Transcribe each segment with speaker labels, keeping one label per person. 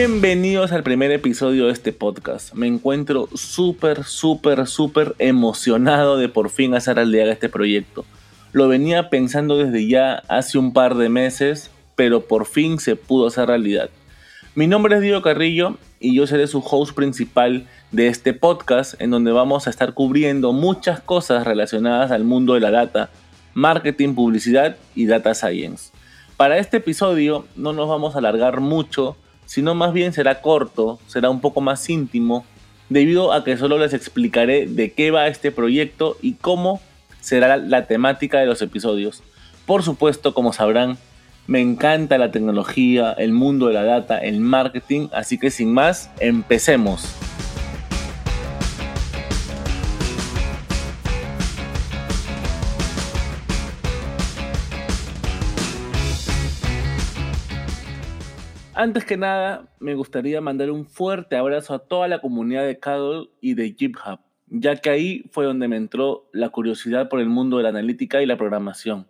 Speaker 1: Bienvenidos al primer episodio de este podcast. Me encuentro súper, súper, súper emocionado de por fin hacer realidad este proyecto. Lo venía pensando desde ya hace un par de meses, pero por fin se pudo hacer realidad. Mi nombre es Diego Carrillo y yo seré su host principal de este podcast en donde vamos a estar cubriendo muchas cosas relacionadas al mundo de la data, marketing, publicidad y data science. Para este episodio no nos vamos a alargar mucho, sino más bien será corto, será un poco más íntimo, debido a que solo les explicaré de qué va este proyecto y cómo será la temática de los episodios. Por supuesto, como sabrán, me encanta la tecnología, el mundo de la data, el marketing, así que sin más, empecemos. Antes que nada, me gustaría mandar un fuerte abrazo a toda la comunidad de Cadol y de GitHub, ya que ahí fue donde me entró la curiosidad por el mundo de la analítica y la programación.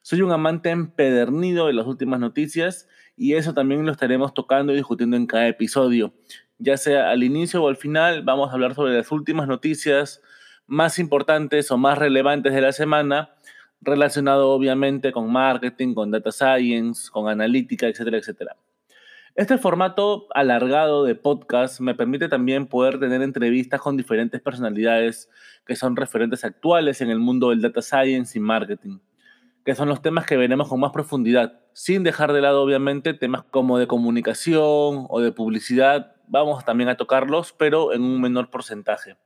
Speaker 1: Soy un amante empedernido de las últimas noticias y eso también lo estaremos tocando y discutiendo en cada episodio. Ya sea al inicio o al final, vamos a hablar sobre las últimas noticias más importantes o más relevantes de la semana, relacionado obviamente con marketing, con data science, con analítica, etcétera, etcétera. Este formato alargado de podcast me permite también poder tener entrevistas con diferentes personalidades que son referentes actuales en el mundo del data science y marketing, que son los temas que veremos con más profundidad, sin dejar de lado obviamente temas como de comunicación o de publicidad, vamos también a tocarlos, pero en un menor porcentaje.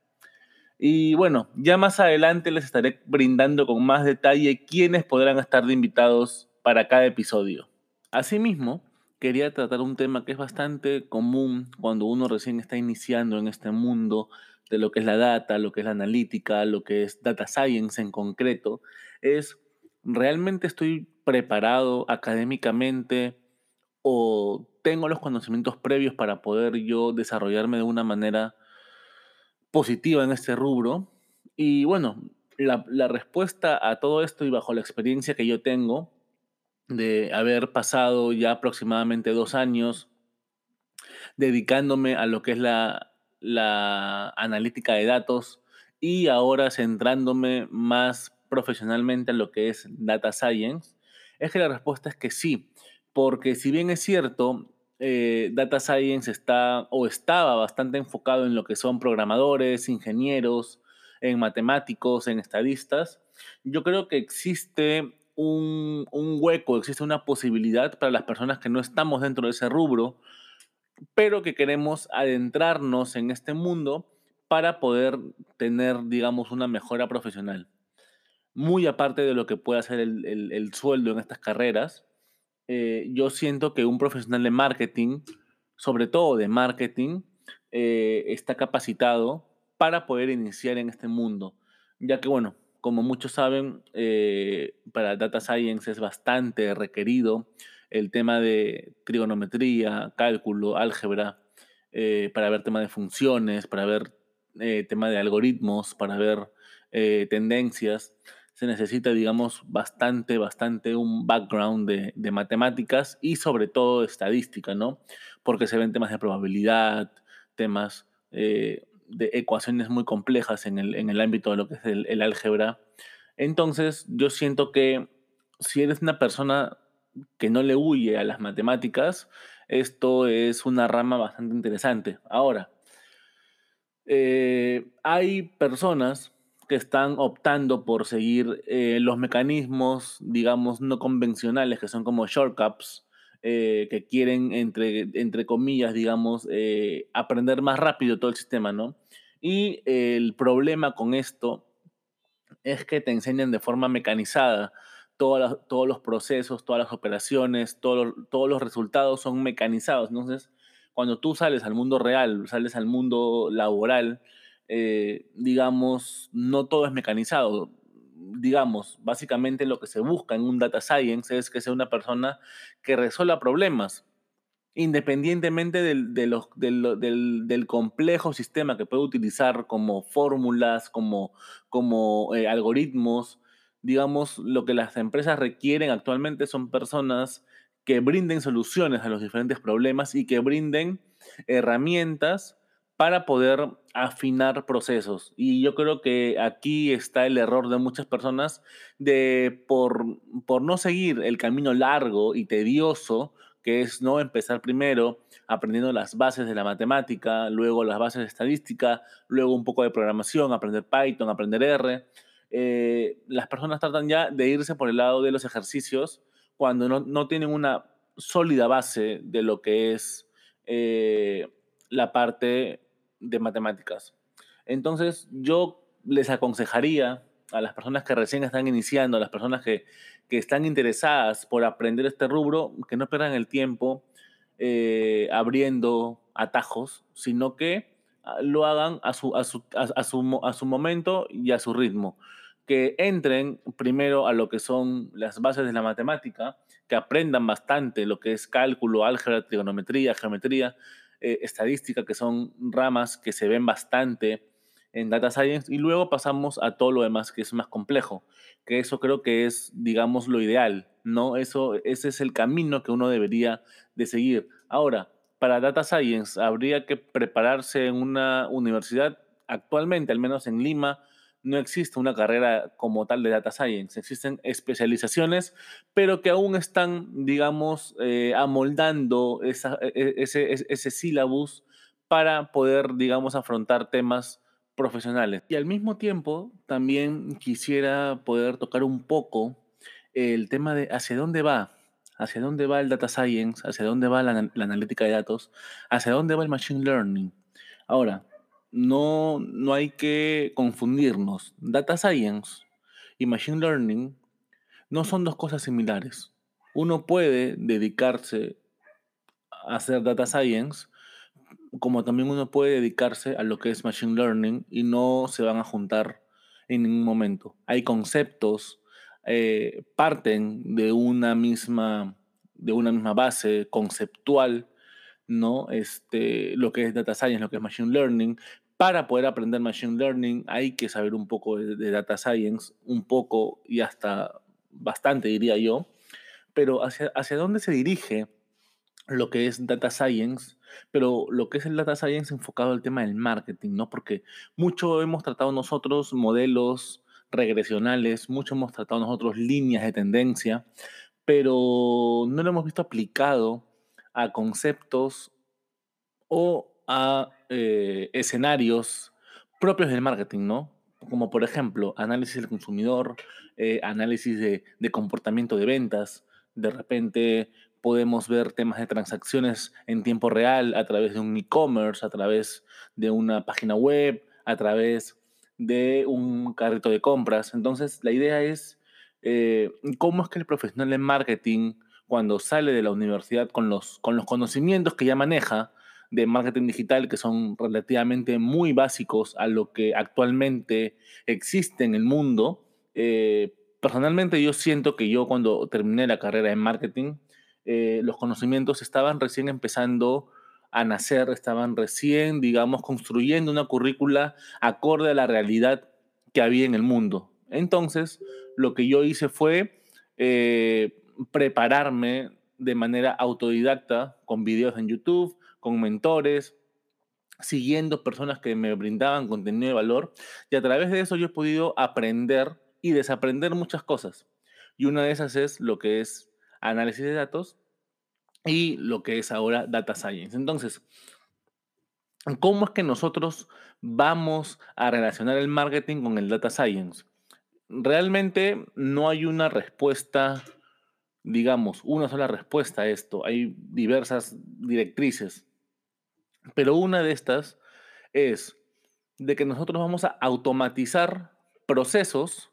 Speaker 1: Y bueno, ya más adelante les estaré brindando con más detalle quiénes podrán estar de invitados para cada episodio. Asimismo, quería tratar un tema que es bastante común cuando uno recién está iniciando en este mundo de lo que es la data, lo que es la analítica, lo que es data science en concreto, es realmente estoy preparado académicamente o tengo los conocimientos previos para poder yo desarrollarme de una manera positiva en este rubro. Y bueno, la, la respuesta a todo esto y bajo la experiencia que yo tengo de haber pasado ya aproximadamente dos años dedicándome a lo que es la, la analítica de datos y ahora centrándome más profesionalmente en lo que es data science, es que la respuesta es que sí, porque si bien es cierto, eh, data science está o estaba bastante enfocado en lo que son programadores, ingenieros, en matemáticos, en estadistas, yo creo que existe un, hueco, existe una posibilidad para las personas que no estamos dentro de ese rubro, pero que queremos adentrarnos en este mundo para poder tener, digamos, una mejora profesional. Muy aparte de lo que puede hacer el, sueldo en estas carreras, eh, yo siento que un profesional de marketing, sobre todo de marketing, eh, está capacitado para poder iniciar en este mundo, ya que, bueno, como muchos saben, eh, para Data Science es bastante requerido el tema de trigonometría, cálculo, álgebra, eh, para ver tema de funciones, para ver eh, tema de algoritmos, para ver tendencias. Se necesita, digamos, bastante, bastante un background de matemáticas y sobre todo estadística, ¿no? Porque se ven temas de probabilidad, temas de ecuaciones muy complejas en el, en el ámbito de lo que es el, álgebra. Entonces, yo siento que si eres una persona que no le huye a las matemáticas, esto es una rama bastante interesante. Ahora, eh, hay personas que están optando por seguir eh, los mecanismos, digamos, no convencionales, que son como shortcuts, eh, que quieren, entre, entre comillas, digamos, eh, aprender más rápido todo el sistema, ¿no? Y el problema con esto es que te enseñan de forma mecanizada todos los procesos, todas las operaciones, todos los resultados son mecanizados. Entonces, cuando tú sales al mundo real, sales al mundo laboral, eh, digamos, no todo es mecanizado digamos, básicamente lo que se busca en un data science es que sea una persona que resuelva problemas, independientemente del, del, complejo sistema que puede utilizar como fórmulas, como, como eh, algoritmos. Digamos, lo que las empresas requieren actualmente son personas que brinden soluciones a los diferentes problemas y que brinden herramientas para poder afinar procesos. Y yo creo que aquí está el error de muchas personas de por, por no seguir el camino largo y tedioso que es no empezar primero aprendiendo las bases de la matemática, luego las bases de estadística, luego un poco de programación, aprender Python, aprender R. Eh, las personas tratan ya de irse por el lado de los ejercicios cuando no, tienen una sólida base de lo que es eh, la parte de matemáticas. Entonces, yo les aconsejaría a las personas que recién están iniciando, a las personas que, están interesadas por aprender este rubro, que no pierdan el tiempo eh, abriendo atajos, sino que ah, lo hagan a su, a, su, a, su, a su momento y a su ritmo. Que entren primero a lo que son las bases de la matemática, que aprendan bastante lo que es cálculo, álgebra, trigonometría, geometría, eh, estadística, que son ramas que se ven bastante en Data Science, y luego pasamos a todo lo demás que es más complejo, que eso creo que es, digamos, lo ideal, ¿no? Eso, ese es el camino que uno debería de seguir. Ahora, para Data Science, habría que prepararse en una universidad, actualmente, al menos en Lima, no existe una carrera como tal de data science, existen especializaciones, pero que aún están, digamos, eh, amoldando e, ese, ese sílabus para poder, digamos, afrontar temas profesionales. Y al mismo tiempo, también quisiera poder tocar un poco el tema de hacia dónde va, hacia dónde va el data science, hacia dónde va la, la analítica de datos, hacia dónde va el machine learning. Ahora, no, no hay que confundirnos. Data Science y Machine Learning no son dos cosas similares. Uno puede dedicarse a hacer Data Science, como también uno puede dedicarse a lo que es Machine Learning y no se van a juntar en ningún momento. Hay conceptos, eh, parten de una misma de una misma base conceptual, ¿no? Este, lo que es data science, lo que es machine learning, para poder aprender Machine Learning hay que saber un poco de, Data Science, un poco y hasta bastante diría yo, pero hacia, hacia dónde se dirige lo que es Data Science, pero lo que es el Data Science enfocado al tema del marketing, ¿no? Porque mucho hemos tratado nosotros modelos regresionales, mucho hemos tratado nosotros líneas de tendencia, pero no lo hemos visto aplicado a conceptos o a eh, escenarios propios del marketing, ¿no? Como por ejemplo, análisis del consumidor, eh, análisis de, comportamiento de ventas. De repente podemos ver temas de transacciones en tiempo real a través de un e-commerce, a través de una página web, a través de un carrito de compras. Entonces, la idea es eh, cómo es que el profesional de marketing, cuando sale de la universidad con los, con los conocimientos que ya maneja, de marketing digital que son relativamente muy básicos a lo que actualmente existe en el mundo. Eh, personalmente yo siento que yo cuando terminé la carrera en marketing, eh, los conocimientos estaban recién empezando a nacer, estaban recién, digamos, construyendo una currícula acorde a la realidad que había en el mundo. Entonces, lo que yo hice fue eh, prepararme de manera autodidacta con videos en YouTube, con mentores, siguiendo personas que me brindaban contenido de valor y a través de eso yo he podido aprender y desaprender muchas cosas. Y una de esas es lo que es análisis de datos y lo que es ahora data science. Entonces, ¿cómo es que nosotros vamos a relacionar el marketing con el data science? Realmente no hay una respuesta, digamos, una sola respuesta a esto. Hay diversas directrices. Pero una de estas es de que nosotros vamos a automatizar procesos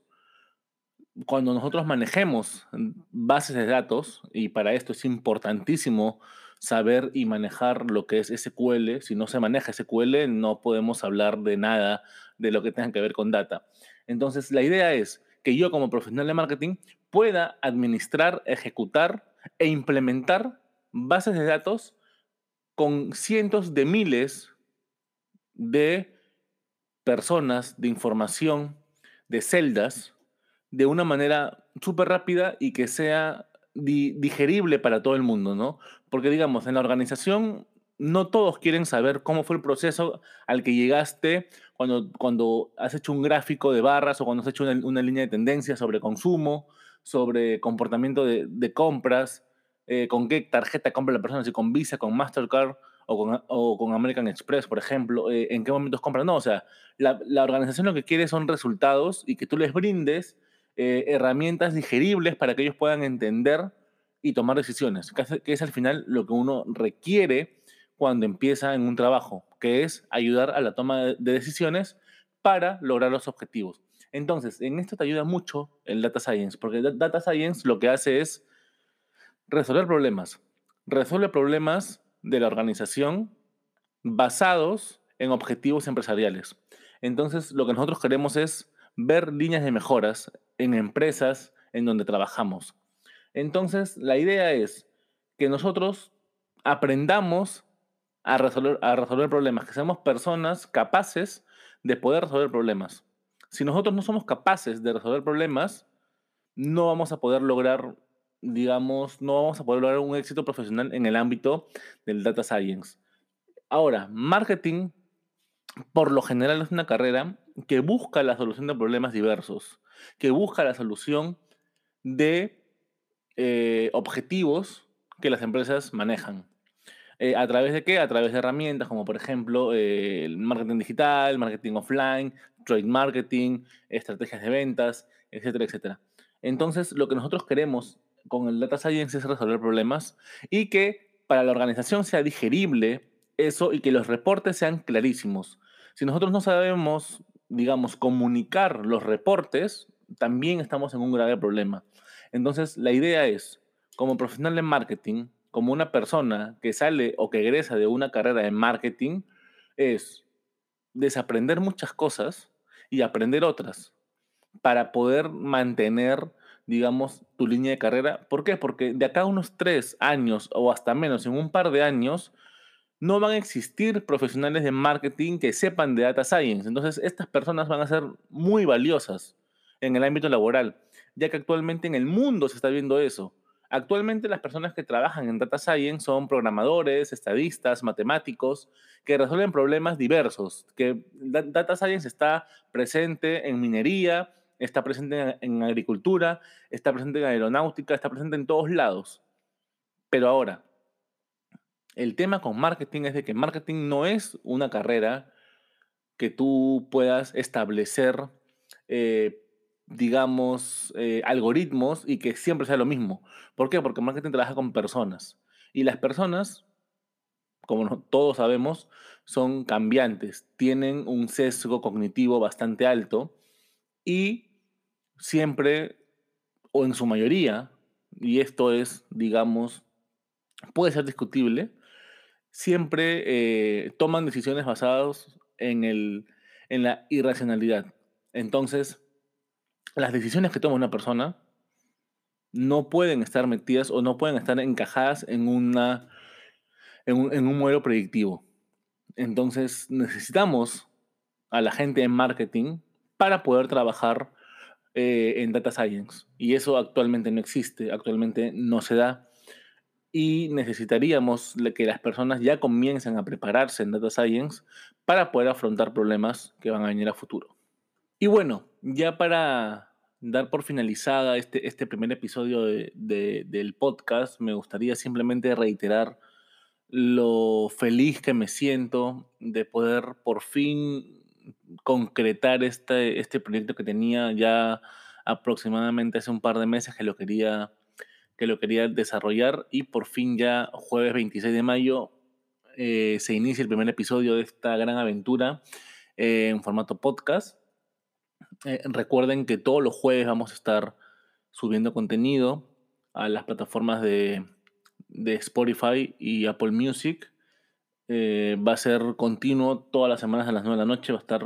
Speaker 1: cuando nosotros manejemos bases de datos, y para esto es importantísimo saber y manejar lo que es SQL. Si no se maneja SQL, no podemos hablar de nada de lo que tenga que ver con data. Entonces, la idea es que yo como profesional de marketing pueda administrar, ejecutar e implementar bases de datos con cientos de miles de personas, de información, de celdas, de una manera súper rápida y que sea digerible para todo el mundo, ¿no? Porque digamos, en la organización no todos quieren saber cómo fue el proceso al que llegaste cuando, cuando has hecho un gráfico de barras o cuando has hecho una, línea de tendencia sobre consumo, sobre comportamiento de, compras, eh, con qué tarjeta compra la persona, si con Visa, con Mastercard o con, American Express, por ejemplo, eh, en qué momentos compran. No, o sea, la, organización lo que quiere son resultados y que tú les brindes eh, herramientas digeribles para que ellos puedan entender y tomar decisiones, que es al final lo que uno requiere cuando empieza en un trabajo, que es ayudar a la toma de decisiones para lograr los objetivos. Entonces, en esto te ayuda mucho el Data Science, porque Data Science lo que hace es resolver problemas. Resuelve problemas de la organización basados en objetivos empresariales. Entonces, lo que nosotros queremos es ver líneas de mejoras en empresas en donde trabajamos. Entonces, la idea es que nosotros aprendamos a resolver, a resolver problemas, que seamos personas capaces de poder resolver problemas. Si nosotros no somos capaces de resolver problemas, no vamos a poder lograr, digamos, no vamos a poder lograr un éxito profesional en el ámbito del data science. Ahora, marketing, por lo general, es una carrera que busca la solución de problemas diversos, que busca la solución de eh, objetivos que las empresas manejan. Eh, ¿A través de qué? A través de herramientas como por ejemplo eh, el marketing digital, marketing offline, trade marketing, estrategias de ventas, etcétera, etcétera. Entonces, lo que nosotros queremos con el data science es resolver problemas y que para la organización sea digerible eso y que los reportes sean clarísimos. Si nosotros no sabemos, digamos, comunicar los reportes, también estamos en un grave problema. Entonces, la idea es, como profesional de marketing, como una persona que sale o que egresa de una carrera de marketing es desaprender muchas cosas y aprender otras para poder mantener, digamos, tu línea de carrera. ¿Por qué? Porque de acá a unos tres años o hasta menos, en un par de años, no van a existir profesionales de marketing que sepan de data science. Entonces, estas personas van a ser muy valiosas en el ámbito laboral, ya que actualmente en el mundo se está viendo eso. Actualmente las personas que trabajan en Data Science son programadores, estadistas, matemáticos, que resuelven problemas diversos, que Data Science está presente en minería, está presente en agricultura, está presente en aeronáutica, está presente en todos lados. Pero ahora, el tema con marketing es de que marketing no es una carrera que tú puedas establecer eh, digamos, eh, algoritmos y que siempre sea lo mismo. ¿Por qué? Porque marketing trabaja con personas. Y las personas, como todos sabemos, son cambiantes, tienen un sesgo cognitivo bastante alto y siempre, o en su mayoría, y esto es, digamos, puede ser discutible, siempre eh, toman decisiones basadas en, el, en la irracionalidad. Entonces, las decisiones que toma una persona no pueden estar metidas o no pueden estar encajadas en, una, en, un, modelo predictivo. Entonces necesitamos a la gente en marketing para poder trabajar eh, en data science. Y eso actualmente no existe, actualmente no se da. Y necesitaríamos que las personas ya comiencen a prepararse en data science para poder afrontar problemas que van a venir a futuro. Y bueno, ya para dar por finalizada este, este primer episodio del podcast, me gustaría simplemente reiterar lo feliz que me siento de poder por fin concretar este, este proyecto que tenía ya aproximadamente hace un par de meses que lo quería, que lo quería desarrollar y por fin ya jueves 26 de mayo eh, se inicia el primer episodio de esta gran aventura eh, en formato podcast. Eh, recuerden que todos los jueves vamos a estar subiendo contenido a las plataformas de, Spotify y Apple Music. Va a ser continuo todas las semanas a las 9 de la noche. Va a estar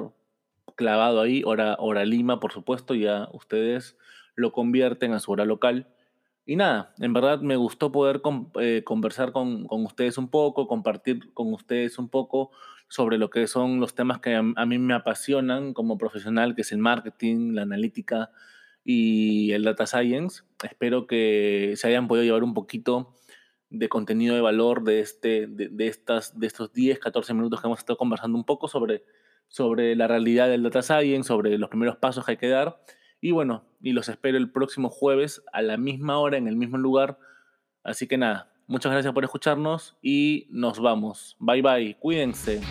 Speaker 1: clavado ahí, hora, hora Lima, por supuesto. Ya ustedes lo convierten a su hora local. Y nada, en verdad me gustó poder eh, conversar con, ustedes un poco, compartir con ustedes un poco sobre lo que son los temas que a, mí me apasionan como profesional, que es el marketing, la analítica y el Data Science. Espero que se hayan podido llevar un poquito de contenido de valor de, este, de, estas, de estos 10, 14 minutos que hemos estado conversando un poco sobre, sobre la realidad del Data Science, sobre los primeros pasos que hay que dar. Y bueno, y los espero el próximo jueves a la misma hora, en el mismo lugar. Así que nada, muchas gracias por escucharnos y nos vamos. Bye bye, cuídense.